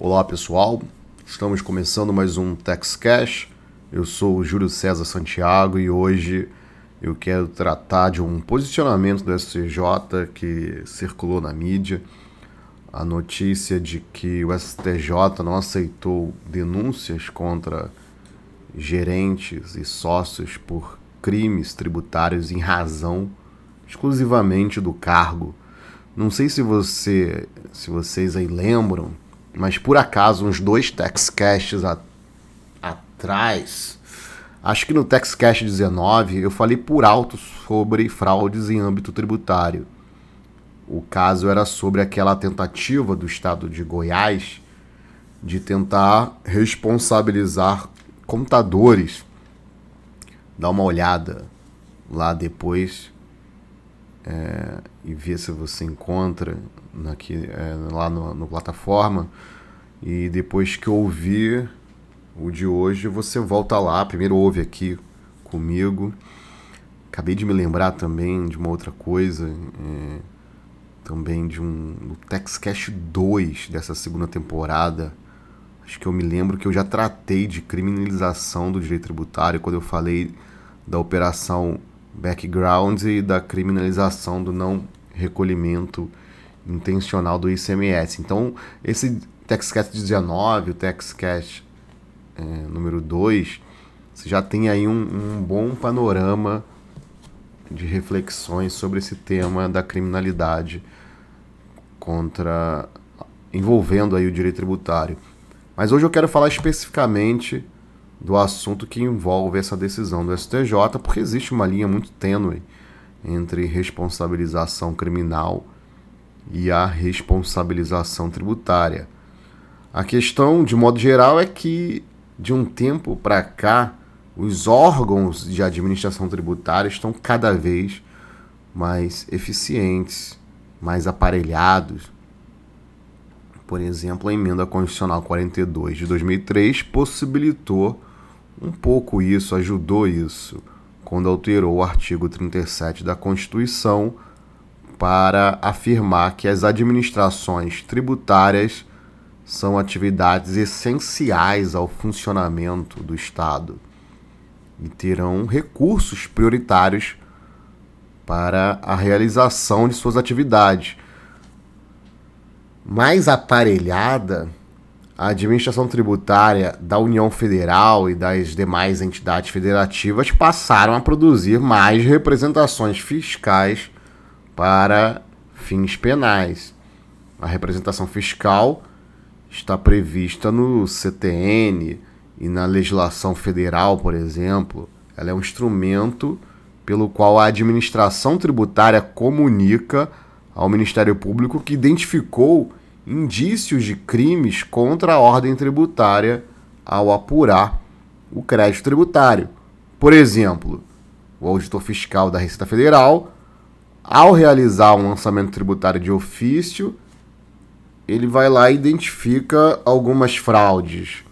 Olá pessoal, estamos começando mais um Tex Cash. Eu sou o Júlio César Santiago e hoje eu quero tratar de um posicionamento do STJ que circulou na mídia. A notícia de que o STJ não aceitou denúncias contra gerentes e sócios por crimes tributários em razão exclusivamente do cargo. Não sei se você, se vocês aí lembram, mas por acaso uns dois TextCasts a, atrás, acho que no TextCast 19 eu falei por alto sobre fraudes em âmbito tributário. O caso era sobre aquela tentativa do estado de Goiás de tentar responsabilizar contadores. Dá uma olhada lá depois é, e ver se você encontra aqui, é, lá no, no plataforma. E depois que ouvir o de hoje, você volta lá. Primeiro ouve aqui comigo. Acabei de me lembrar também de uma outra coisa. É, também de um no TexCast 2 dessa segunda temporada. Acho que eu me lembro que eu já tratei de criminalização do direito tributário quando eu falei da operação background e da criminalização do não recolhimento intencional do ICMS. Então, esse TextCast 19, o TextCast é, número 2, você já tem aí um, um bom panorama de reflexões sobre esse tema da criminalidade contra envolvendo aí o direito tributário. Mas hoje eu quero falar especificamente do assunto que envolve essa decisão do STJ, porque existe uma linha muito tênue entre responsabilização criminal e a responsabilização tributária. A questão, de modo geral, é que de um tempo para cá, os órgãos de administração tributária estão cada vez mais eficientes, mais aparelhados. Por exemplo, a emenda constitucional 42 de 2003 possibilitou um pouco isso, ajudou isso, quando alterou o artigo 37 da Constituição para afirmar que as administrações tributárias são atividades essenciais ao funcionamento do Estado e terão recursos prioritários para a realização de suas atividades. Mais aparelhada a administração tributária da União Federal e das demais entidades federativas passaram a produzir mais representações fiscais para fins penais. A representação fiscal está prevista no CTN e na legislação federal, por exemplo. Ela é um instrumento pelo qual a administração tributária comunica ao Ministério Público que identificou indícios de crimes contra a ordem tributária ao apurar o crédito tributário. Por exemplo, o auditor fiscal da Receita Federal, ao realizar um lançamento tributário de ofício, ele vai lá e identifica algumas fraudes.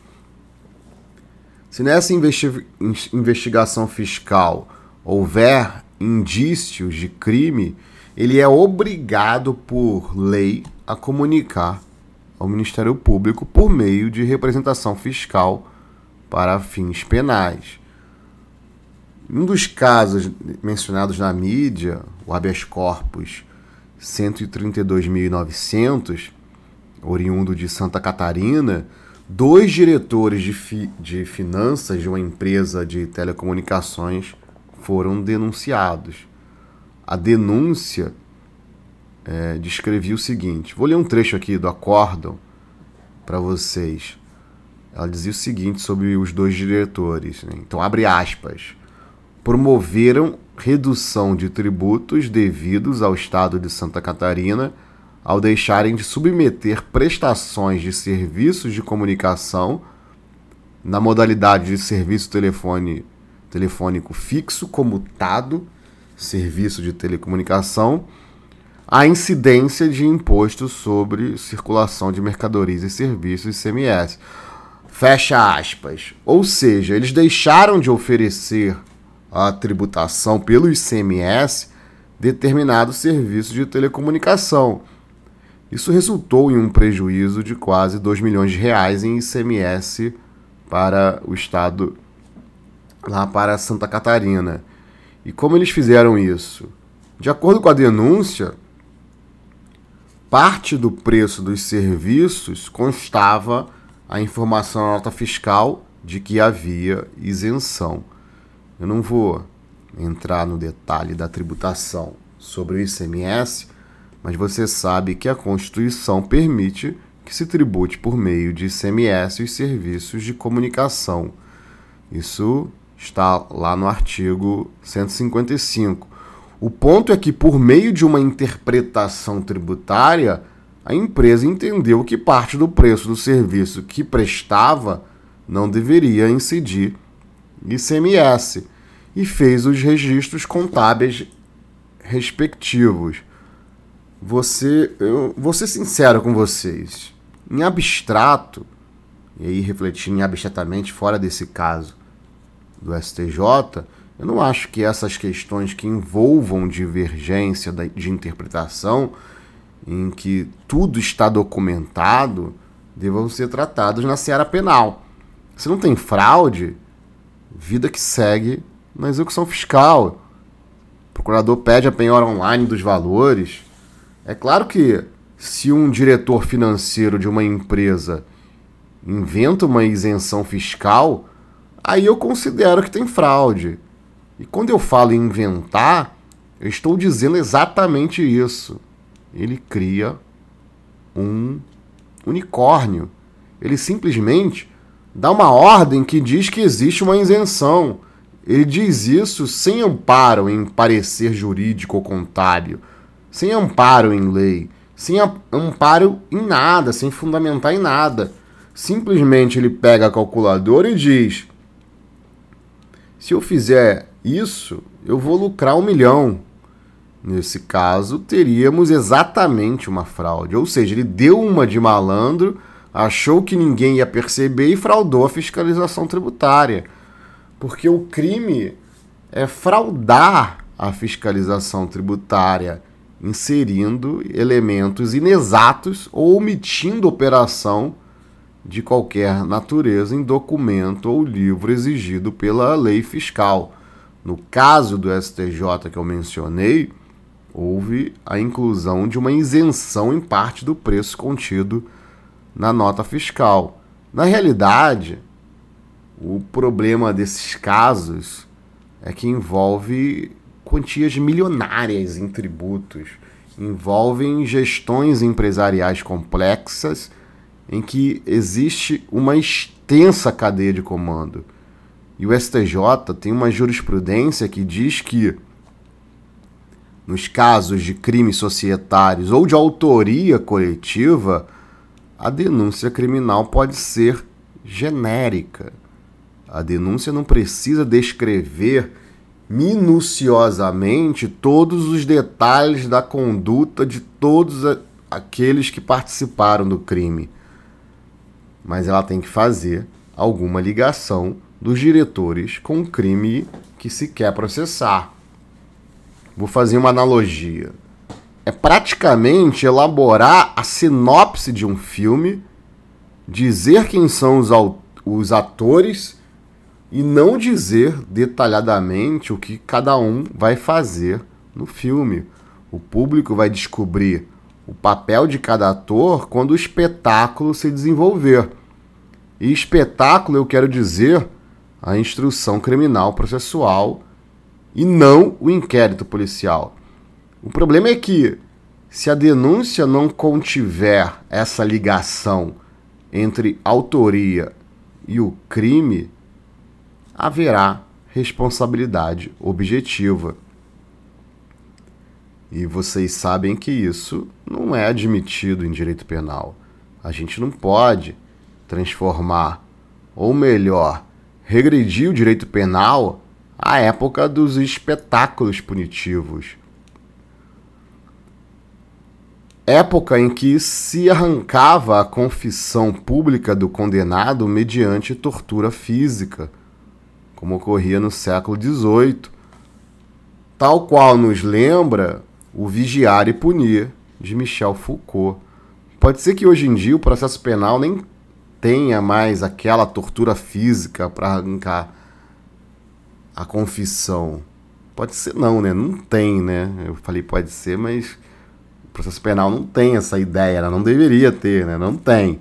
Se nessa investi investigação fiscal houver indícios de crime, ele é obrigado por lei a comunicar ao Ministério Público por meio de representação fiscal para fins penais. Um dos casos mencionados na mídia, o habeas corpus 132.900, oriundo de Santa Catarina, dois diretores de, fi de finanças de uma empresa de telecomunicações foram denunciados. A denúncia é, descrevia o seguinte: vou ler um trecho aqui do acórdão para vocês. Ela dizia o seguinte sobre os dois diretores. Né? Então, abre aspas. Promoveram redução de tributos devidos ao Estado de Santa Catarina ao deixarem de submeter prestações de serviços de comunicação na modalidade de serviço telefone, telefônico fixo, comutado, serviço de telecomunicação a incidência de imposto sobre circulação de mercadorias e serviços ICMS. Fecha aspas. Ou seja, eles deixaram de oferecer a tributação pelo ICMS determinado serviço de telecomunicação. Isso resultou em um prejuízo de quase 2 milhões de reais em ICMS para o estado lá para Santa Catarina. E como eles fizeram isso? De acordo com a denúncia, parte do preço dos serviços constava a informação na nota fiscal de que havia isenção. Eu não vou entrar no detalhe da tributação sobre o ICMS, mas você sabe que a Constituição permite que se tribute por meio de ICMS os serviços de comunicação. Isso está lá no artigo 155. O ponto é que, por meio de uma interpretação tributária, a empresa entendeu que parte do preço do serviço que prestava não deveria incidir ICMS e fez os registros contábeis respectivos. Você, eu vou ser sincero com vocês. Em abstrato, e aí refletindo abstratamente fora desse caso do STJ, eu não acho que essas questões que envolvam divergência de interpretação, em que tudo está documentado, devam ser tratados na seara penal. Se não tem fraude, vida que segue na execução fiscal. O procurador pede a penhora online dos valores. É claro que se um diretor financeiro de uma empresa inventa uma isenção fiscal, aí eu considero que tem fraude. E quando eu falo em inventar, eu estou dizendo exatamente isso. Ele cria um unicórnio. Ele simplesmente dá uma ordem que diz que existe uma isenção. Ele diz isso sem amparo em parecer jurídico ou contábil, sem amparo em lei, sem amparo em nada, sem fundamentar em nada. Simplesmente ele pega a calculadora e diz: se eu fizer isso, eu vou lucrar um milhão. Nesse caso, teríamos exatamente uma fraude. Ou seja, ele deu uma de malandro, achou que ninguém ia perceber e fraudou a fiscalização tributária. Porque o crime é fraudar a fiscalização tributária, inserindo elementos inexatos ou omitindo operação de qualquer natureza em documento ou livro exigido pela lei fiscal. No caso do STJ que eu mencionei, houve a inclusão de uma isenção em parte do preço contido na nota fiscal. Na realidade, o problema desses casos é que envolve quantias milionárias em tributos, envolvem gestões empresariais complexas em que existe uma extensa cadeia de comando. E o STJ tem uma jurisprudência que diz que, nos casos de crimes societários ou de autoria coletiva, a denúncia criminal pode ser genérica. A denúncia não precisa descrever minuciosamente todos os detalhes da conduta de todos aqueles que participaram do crime. Mas ela tem que fazer alguma ligação dos diretores com o crime que se quer processar. Vou fazer uma analogia. É praticamente elaborar a sinopse de um filme, dizer quem são os, os atores e não dizer detalhadamente o que cada um vai fazer no filme. O público vai descobrir o papel de cada ator quando o espetáculo se desenvolver. E espetáculo eu quero dizer a instrução criminal processual e não o inquérito policial. O problema é que, se a denúncia não contiver essa ligação entre autoria e o crime, haverá responsabilidade objetiva. E vocês sabem que isso não é admitido em direito penal. A gente não pode transformar, ou melhor, regredir o direito penal à época dos espetáculos punitivos. Época em que se arrancava a confissão pública do condenado mediante tortura física, como ocorria no século XVIII, tal qual nos lembra o Vigiar e Punir de Michel Foucault. pode ser que hoje em dia o processo penal nem tenha mais aquela tortura física para arrancar a confissão. Pode ser não, né? Não tem, né? Eu falei pode ser, mas processo penal não tem essa ideia, ela não deveria ter, né? Não tem.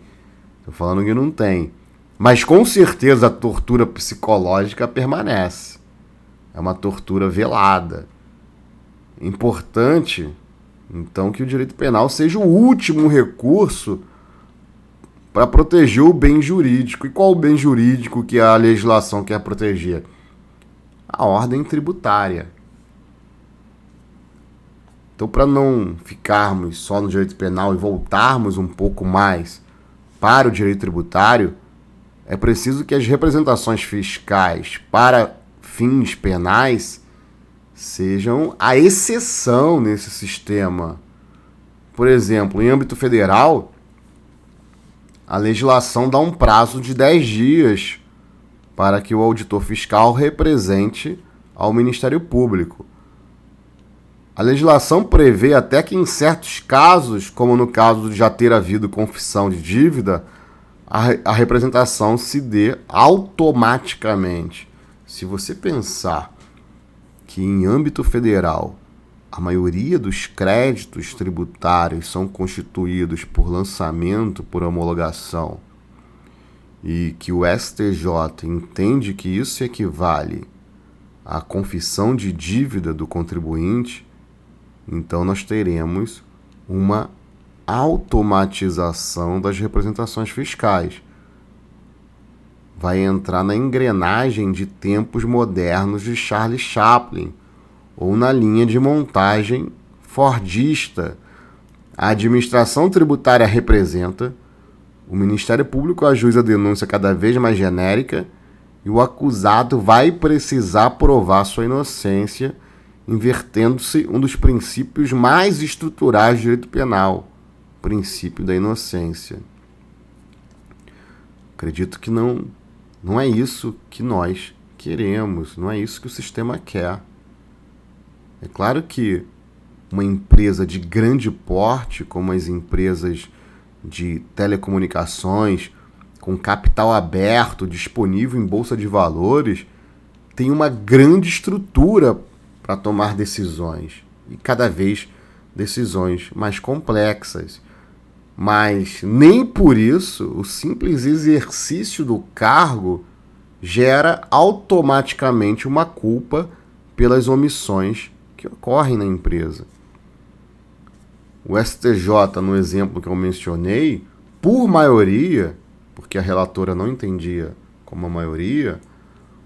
Tô falando que não tem. Mas com certeza a tortura psicológica permanece. É uma tortura velada. Importante, então, que o direito penal seja o último recurso para proteger o bem jurídico. E qual o bem jurídico que a legislação quer proteger? A ordem tributária. Então, para não ficarmos só no direito penal e voltarmos um pouco mais para o direito tributário, é preciso que as representações fiscais para fins penais sejam a exceção nesse sistema. Por exemplo, em âmbito federal, a legislação dá um prazo de 10 dias para que o auditor fiscal represente ao Ministério Público. A legislação prevê até que em certos casos, como no caso de já ter havido confissão de dívida, a, representação se dê automaticamente. Se você pensar que em âmbito federal a maioria dos créditos tributários são constituídos por lançamento por homologação e que o STJ entende que isso equivale à confissão de dívida do contribuinte, então nós teremos uma automatização das representações fiscais. Vai entrar na engrenagem de tempos modernos de Charles Chaplin ou na linha de montagem fordista. A administração tributária representa, o Ministério Público ajuiza a denúncia cada vez mais genérica e o acusado vai precisar provar sua inocência invertendo-se um dos princípios mais estruturais do direito penal, o princípio da inocência. Acredito que não, não é isso que nós queremos, não é isso que o sistema quer. É claro que uma empresa de grande porte, como as empresas de telecomunicações, com capital aberto, disponível em bolsa de valores, tem uma grande estrutura para tomar decisões e cada vez decisões mais complexas. Mas nem por isso o simples exercício do cargo gera automaticamente uma culpa pelas omissões que ocorrem na empresa. O STJ, no exemplo que eu mencionei, por maioria, porque a relatora não entendia como a maioria,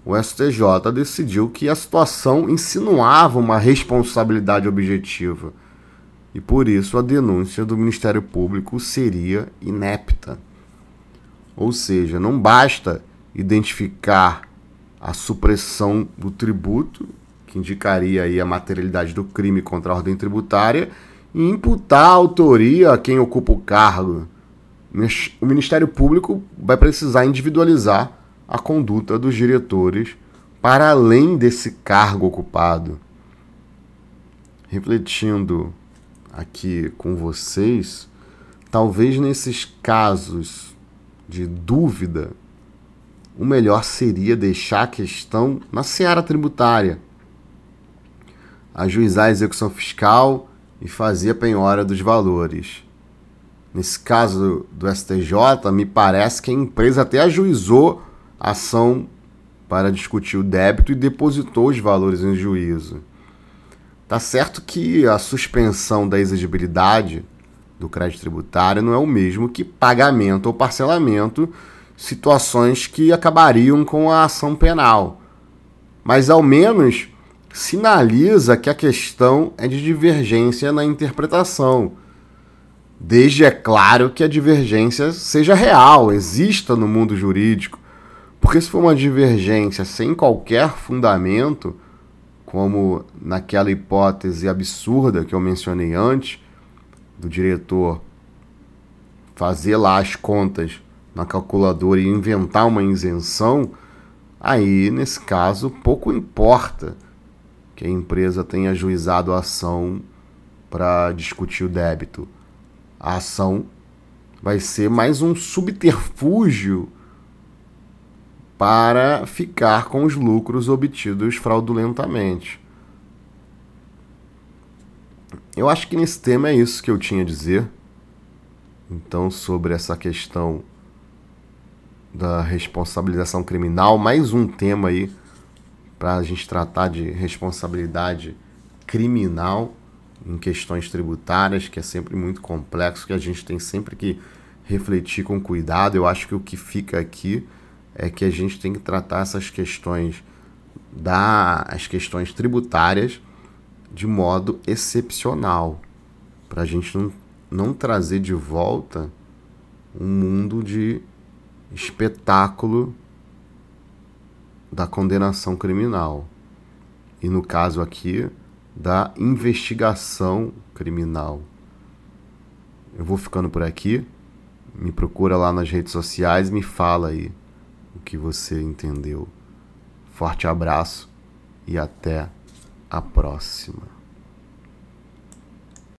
o STJ decidiu que a situação insinuava uma responsabilidade objetiva e por isso a denúncia do Ministério Público seria inepta. Ou seja, não basta identificar a supressão do tributo, que indicaria aí a materialidade do crime contra a ordem tributária, e imputar a autoria a quem ocupa o cargo. O Ministério Público vai precisar individualizar a conduta dos diretores para além desse cargo ocupado. Refletindo aqui com vocês, talvez nesses casos de dúvida, o melhor seria deixar a questão na seara tributária, ajuizar a execução fiscal e fazer a penhora dos valores. Nesse caso do STJ, me parece que a empresa até ajuizou ação para discutir o débito e depositou os valores em juízo. Tá certo que a suspensão da exigibilidade do crédito tributário não é o mesmo que pagamento ou parcelamento, situações que acabariam com a ação penal. Mas ao menos sinaliza que a questão é de divergência na interpretação. Desde é claro que a divergência seja real, exista no mundo jurídico, porque se for uma divergência sem qualquer fundamento, como naquela hipótese absurda que eu mencionei antes, do diretor fazer lá as contas na calculadora e inventar uma isenção, aí nesse caso pouco importa que a empresa tenha ajuizado a ação para discutir o débito. A ação vai ser mais um subterfúgio para ficar com os lucros obtidos fraudulentamente. Eu acho que nesse tema é isso que eu tinha a dizer. Então, sobre essa questão da responsabilização criminal, mais um tema aí para a gente tratar de responsabilidade criminal em questões tributárias, que é sempre muito complexo, que a gente tem sempre que refletir com cuidado. Eu acho que o que fica aqui é que a gente tem que tratar essas questões das as questões tributárias de modo excepcional, para a gente não, não trazer de volta um mundo de espetáculo da condenação criminal. E no caso aqui, da investigação criminal. Eu vou ficando por aqui. Me procura lá nas redes sociais, me fala aí que você entendeu. Forte abraço e até a próxima.